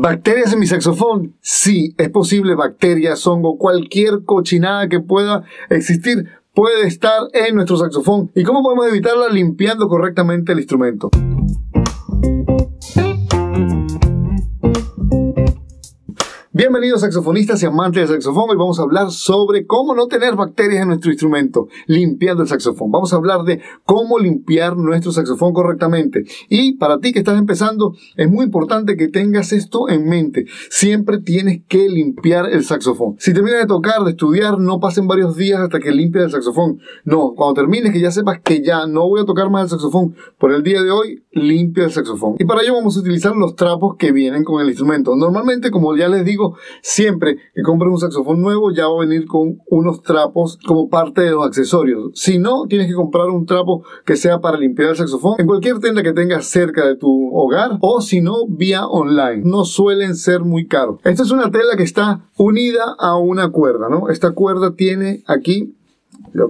¿Bacterias en mi saxofón? Sí, es posible bacterias, hongo, cualquier cochinada que pueda existir puede estar en nuestro saxofón. ¿Y cómo podemos evitarla? Limpiando correctamente el instrumento. Bienvenidos saxofonistas y amantes del saxofón. Hoy vamos a hablar sobre cómo no tener bacterias en nuestro instrumento, limpiando el saxofón. Vamos a hablar de cómo limpiar nuestro saxofón correctamente. Y para ti que estás empezando, es muy importante que tengas esto en mente. Siempre tienes que limpiar el saxofón. Si terminas de tocar, de estudiar, no pasen varios días hasta que limpies el saxofón. No, cuando termines, que ya sepas que ya no voy a tocar más el saxofón por el día de hoy, limpia el saxofón. Y para ello vamos a utilizar los trapos que vienen con el instrumento. Normalmente, como ya les digo, siempre que compres un saxofón nuevo ya va a venir con unos trapos como parte de los accesorios. Si no, tienes que comprar un trapo que sea para limpiar el saxofón en cualquier tienda que tengas cerca de tu hogar o si no, vía online. No suelen ser muy caros. Esta es una tela que está unida a una cuerda, ¿no? Esta cuerda tiene aquí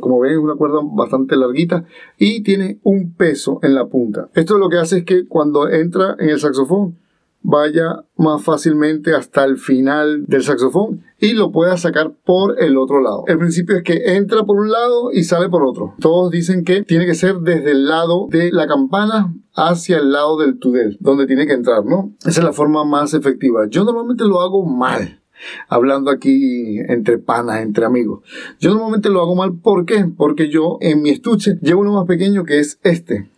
como ven es una cuerda bastante larguita y tiene un peso en la punta. Esto lo que hace es que cuando entra en el saxofón vaya más fácilmente hasta el final del saxofón y lo pueda sacar por el otro lado. El principio es que entra por un lado y sale por otro. Todos dicen que tiene que ser desde el lado de la campana hacia el lado del tudel, donde tiene que entrar, ¿no? Esa es la forma más efectiva. Yo normalmente lo hago mal hablando aquí entre panas, entre amigos. Yo normalmente lo hago mal. Porque yo en mi estuche llevo uno más pequeño que es este.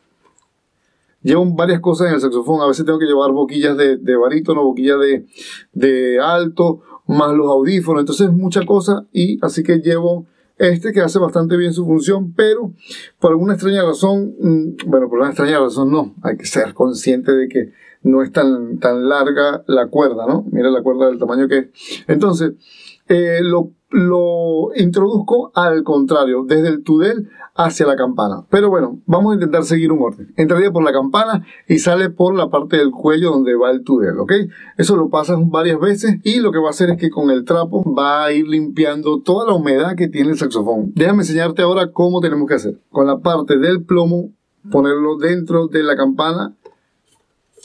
Llevo varias cosas en el saxofón. A veces tengo que llevar boquillas de, de barítono, boquillas de, de alto, más los audífonos. Entonces, mucha cosa. Y así que llevo este que hace bastante bien su función, pero por alguna extraña razón, mm, bueno, por una extraña razón no, hay que ser consciente de que no es tan, tan larga la cuerda, ¿no? Mira la cuerda del tamaño que es. Entonces, eh, lo, lo introduzco al contrario, desde el tudel hacia la campana. Pero bueno, vamos a intentar seguir un orden. Entraría por la campana y sale por la parte del cuello donde va el tudel, ¿ok? Eso lo pasas varias veces y lo que va a hacer es que con el trapo va a ir limpiando toda la humedad que tiene el saxofón. Déjame enseñarte ahora cómo tenemos que hacer. Con la parte del plomo, ponerlo dentro de la campana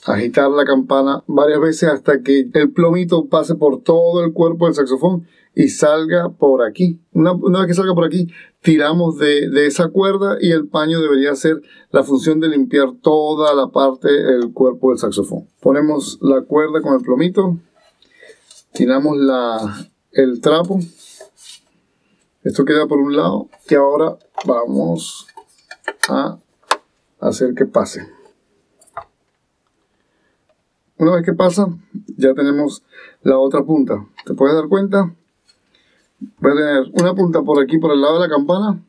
agitar la campana varias veces hasta que el plomito pase por todo el cuerpo del saxofón y salga por aquí. Una, vez que salga por aquí, tiramos de, esa cuerda y el paño debería hacer la función de limpiar toda la parte del cuerpo del saxofón. Ponemos la cuerda con el plomito, tiramos la, el trapo. Esto queda por un lado y ahora vamos a hacer que pase. Una vez que pasa, ya tenemos la otra punta. ¿Te puedes dar cuenta? Voy a tener una punta por aquí, por el lado de la campana,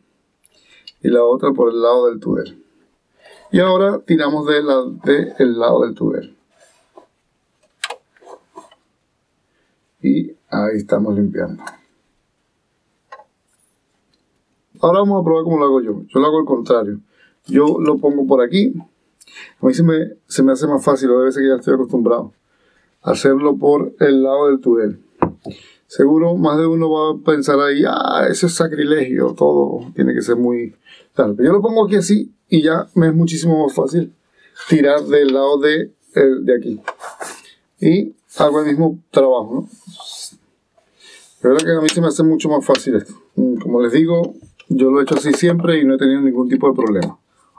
y la otra por el lado del tudel. Y ahora tiramos de la, del lado del tudel. Y ahí estamos limpiando. Ahora vamos a probar cómo lo hago yo. Yo lo hago al contrario. Yo lo pongo por aquí a mí se me, se me hace más fácil, o debe ser que ya estoy acostumbrado, hacerlo por el lado del tudel. Seguro más de uno va a pensar ahí, ah, eso es sacrilegio, todo tiene que ser muy tal. Pero yo lo pongo aquí así y ya me es muchísimo más fácil tirar del lado de, de aquí. Y hago el mismo trabajo, ¿no? La verdad que a mí se me hace mucho más fácil esto. Como les digo, yo lo he hecho así siempre y no he tenido ningún tipo de problema.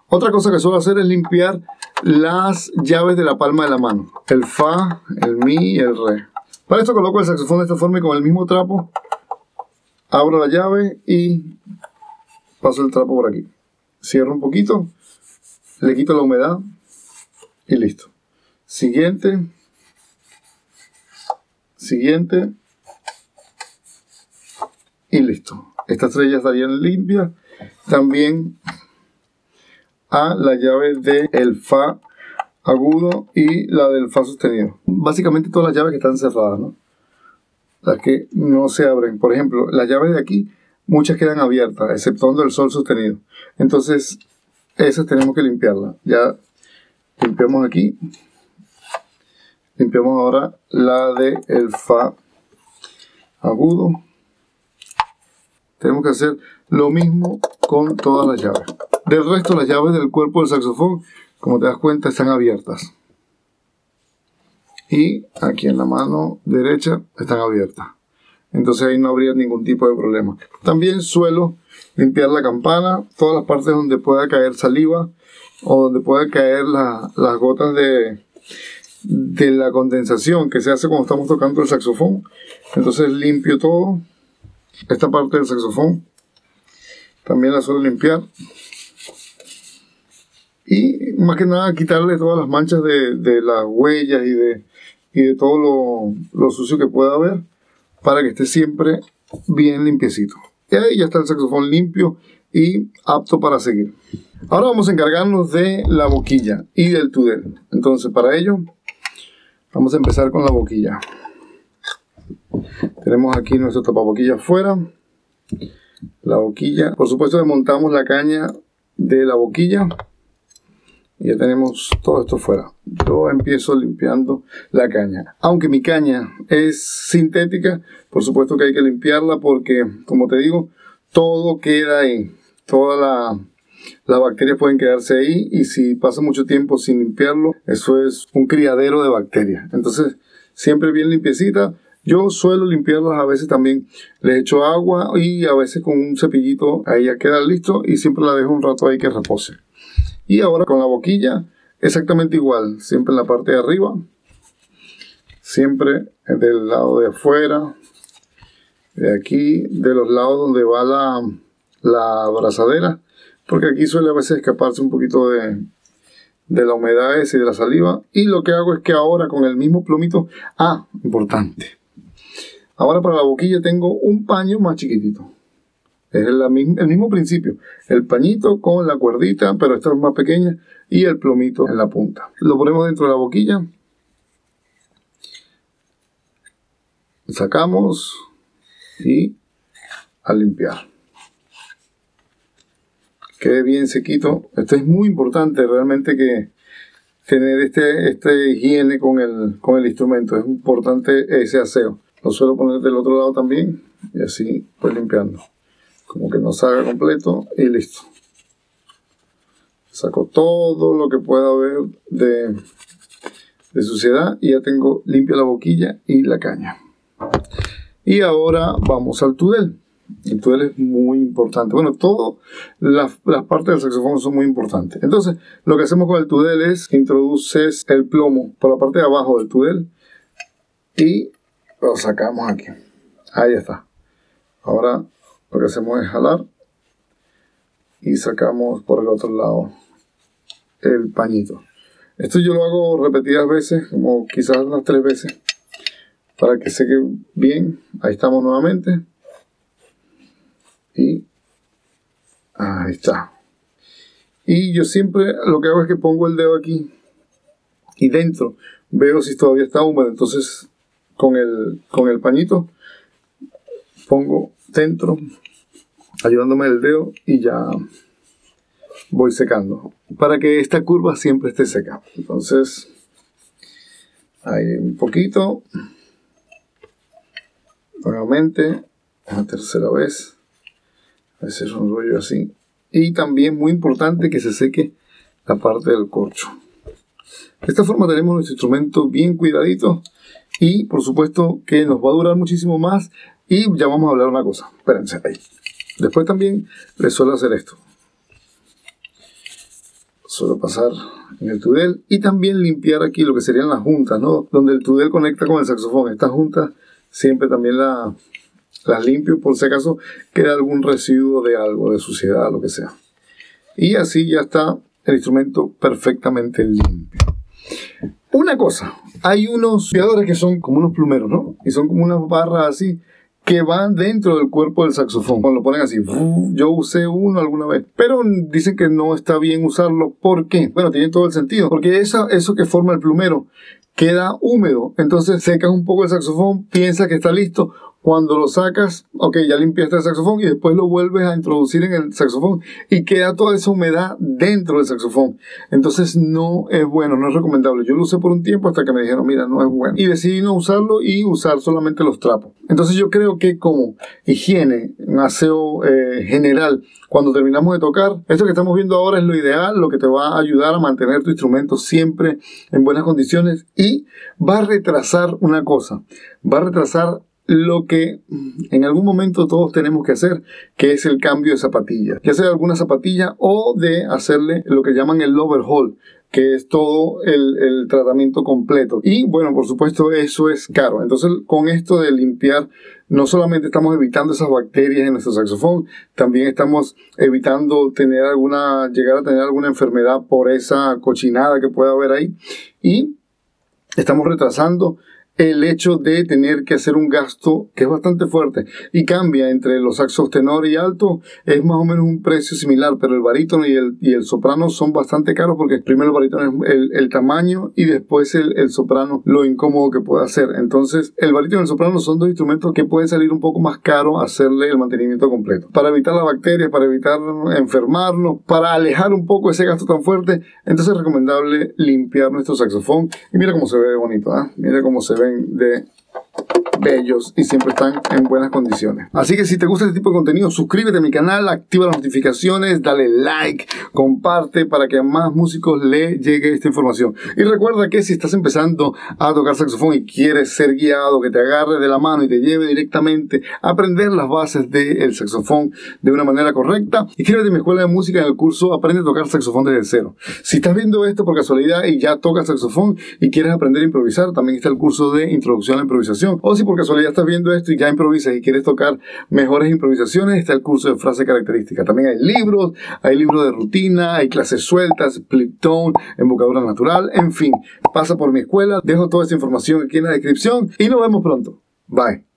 Otra cosa que suelo hacer es limpiar las llaves de la palma de la mano. El Fa, el Mi y el Re. Para esto coloco el saxofón de esta forma y con el mismo trapo abro la llave y paso el trapo por aquí. Cierro un poquito, le quito la humedad y listo. Siguiente. Siguiente. Y listo. Estas tres ya estarían limpias. También a la llave del el Fa agudo y la del Fa sostenido. Básicamente todas las llaves que están cerradas, ¿no? Las que no se abren. Por ejemplo, las llaves de aquí, muchas quedan abiertas, exceptuando el Sol sostenido. Entonces, esas tenemos que limpiarlas. Ya limpiamos aquí. Limpiamos ahora la de el Fa agudo. Tenemos que hacer lo mismo con todas las llaves. Del resto, las llaves del cuerpo del saxofón, como te das cuenta, están abiertas. y aquí en la mano derecha están abiertas. Entonces ahí no habría ningún tipo de problema. También suelo limpiar la campana, todas las partes donde pueda caer saliva o donde pueda caer las gotas de, de la condensación que se hace cuando estamos tocando el saxofón. Entonces limpio todo. Esta parte del saxofón también la suelo limpiar. Y más que nada quitarle todas las manchas de, de las huellas y de, y de todo lo, lo, sucio que pueda haber para que esté siempre bien limpiecito. Y ahí ya está el saxofón limpio y apto para seguir. Ahora vamos a encargarnos de la boquilla y del tudel. Entonces para ello vamos a empezar con la boquilla. Tenemos aquí nuestro tapaboquilla afuera. La boquilla. Por supuesto desmontamos la caña de la boquilla ya tenemos todo esto fuera. Yo empiezo limpiando la caña. Aunque mi caña es sintética, por supuesto que hay que limpiarla porque, como te digo, todo queda ahí. Todas las bacterias pueden quedarse ahí y si pasa mucho tiempo sin limpiarlo, eso es un criadero de bacterias. Entonces, siempre bien limpiecita. Yo suelo limpiarlas a veces también, le echo agua y a veces con un cepillito ahí ya queda listo y siempre la dejo un rato ahí que repose. Y ahora con la boquilla, exactamente igual, siempre en la parte de arriba, siempre del lado de afuera, de aquí, de los lados donde va la, la abrazadera, porque aquí suele a veces escaparse un poquito de, de la humedad y de la saliva. Y lo que hago es que ahora con el mismo plumito, ah, importante. Ahora para la boquilla tengo un paño más chiquitito. Es el, mismo principio. El pañito con la cuerdita, pero esta es más pequeña, y el plomito en la punta. Lo ponemos dentro de la boquilla. Sacamos y a limpiar. Quede bien sequito. Esto es muy importante realmente que tener este, este higiene con el, con el instrumento. Es importante ese aseo. Lo suelo poner del otro lado también y así pues limpiando como que no salga completo y listo. Saco todo lo que pueda haber de, suciedad y ya tengo limpia la boquilla y la caña. Y ahora vamos al tudel. El tudel es muy importante. Bueno, todas las, partes del saxofón son muy importantes. Entonces, lo que hacemos con el tudel es introduces el plomo por la parte de abajo del tudel y lo sacamos aquí. Ahí está. Ahora lo que hacemos es jalar y sacamos por el otro lado el pañito. Esto yo lo hago repetidas veces, como quizás unas tres veces, para que seque bien. Ahí estamos nuevamente. Y ahí está. Y yo siempre lo que hago es que pongo el dedo aquí y dentro veo si todavía está húmedo. Entonces con el, con el pañito pongo dentro, ayudándome el dedo y ya voy secando para que esta curva siempre esté seca. Entonces, ahí un poquito, nuevamente, una tercera vez, a veces un rollo así. Y también muy importante que se seque la parte del corcho. De esta forma tenemos nuestro instrumento bien cuidadito y por supuesto que nos va a durar muchísimo más y ya vamos a hablar una cosa. Espérense ahí. Después también les suelo hacer esto. Suelo pasar en el tudel y también limpiar aquí lo que serían las juntas, ¿no? Donde el tudel conecta con el saxofón. Estas juntas siempre también la, las limpio por si acaso queda algún residuo de algo, de suciedad, lo que sea. Y así ya está el instrumento perfectamente limpio. Una cosa, hay unos fiadores que son como unos plumeros, ¿no? Y son como unas barras así que van dentro del cuerpo del saxofón. Cuando lo ponen así, yo usé uno alguna vez, pero dicen que no está bien usarlo. ¿Por qué? Bueno, tiene todo el sentido, porque eso, eso que forma el plumero queda húmedo, entonces secas un poco el saxofón, piensa que está listo, cuando lo sacas, ok, ya limpiaste el saxofón y después lo vuelves a introducir en el saxofón y queda toda esa humedad dentro del saxofón. Entonces no es bueno, no es recomendable. Yo lo usé por un tiempo hasta que me dijeron, mira, no es bueno. Y decidí no usarlo y usar solamente los trapos. Entonces yo creo que como higiene, un aseo eh, general, cuando terminamos de tocar, esto que estamos viendo ahora es lo ideal, lo que te va a ayudar a mantener tu instrumento siempre en buenas condiciones y va a retrasar una cosa, va a retrasar lo que en algún momento todos tenemos que hacer, que es el cambio de zapatilla, ya sea alguna zapatilla o de hacerle lo que llaman el overhaul, que es todo el, el, tratamiento completo. Y bueno, por supuesto, eso es caro. Entonces, con esto de limpiar, no solamente estamos evitando esas bacterias en nuestro saxofón, también estamos evitando tener alguna, llegar a tener alguna enfermedad por esa cochinada que pueda haber ahí. Y estamos retrasando el hecho de tener que hacer un gasto que es bastante fuerte y cambia entre los saxos tenor y alto, es más o menos un precio similar, pero el barítono y el, y el soprano son bastante caros porque primero el barítono es el, el tamaño y después el, el, soprano lo incómodo que puede hacer. Entonces, el barítono y el soprano son dos instrumentos que pueden salir un poco más caro hacerle el mantenimiento completo. Para evitar las bacterias, para evitar enfermarnos, para alejar un poco ese gasto tan fuerte, entonces es recomendable limpiar nuestro saxofón. Y mira cómo se ve bonito, ¿eh? mira cómo se ve de bellos y siempre están en buenas condiciones. Así que si te gusta este tipo de contenido, suscríbete a mi canal, activa las notificaciones, dale like, comparte para que a más músicos le llegue esta información. Y recuerda que si estás empezando a tocar saxofón y quieres ser guiado, que te agarre de la mano y te lleve directamente a aprender las bases del saxofón de una manera correcta, inscríbete en mi escuela de música en el curso Aprende a tocar saxofón desde cero. Si estás viendo esto por casualidad y ya tocas saxofón y quieres aprender a improvisar, también está el curso de introducción a la improvisación. O si por casualidad estás viendo esto y ya improvisas y quieres tocar mejores improvisaciones, está el curso de frase característica. También hay libros, hay libros de rutina, hay clases sueltas, split tone, embocadura natural, en fin, pasa por mi escuela, dejo toda esta información aquí en la descripción y nos vemos pronto. Bye.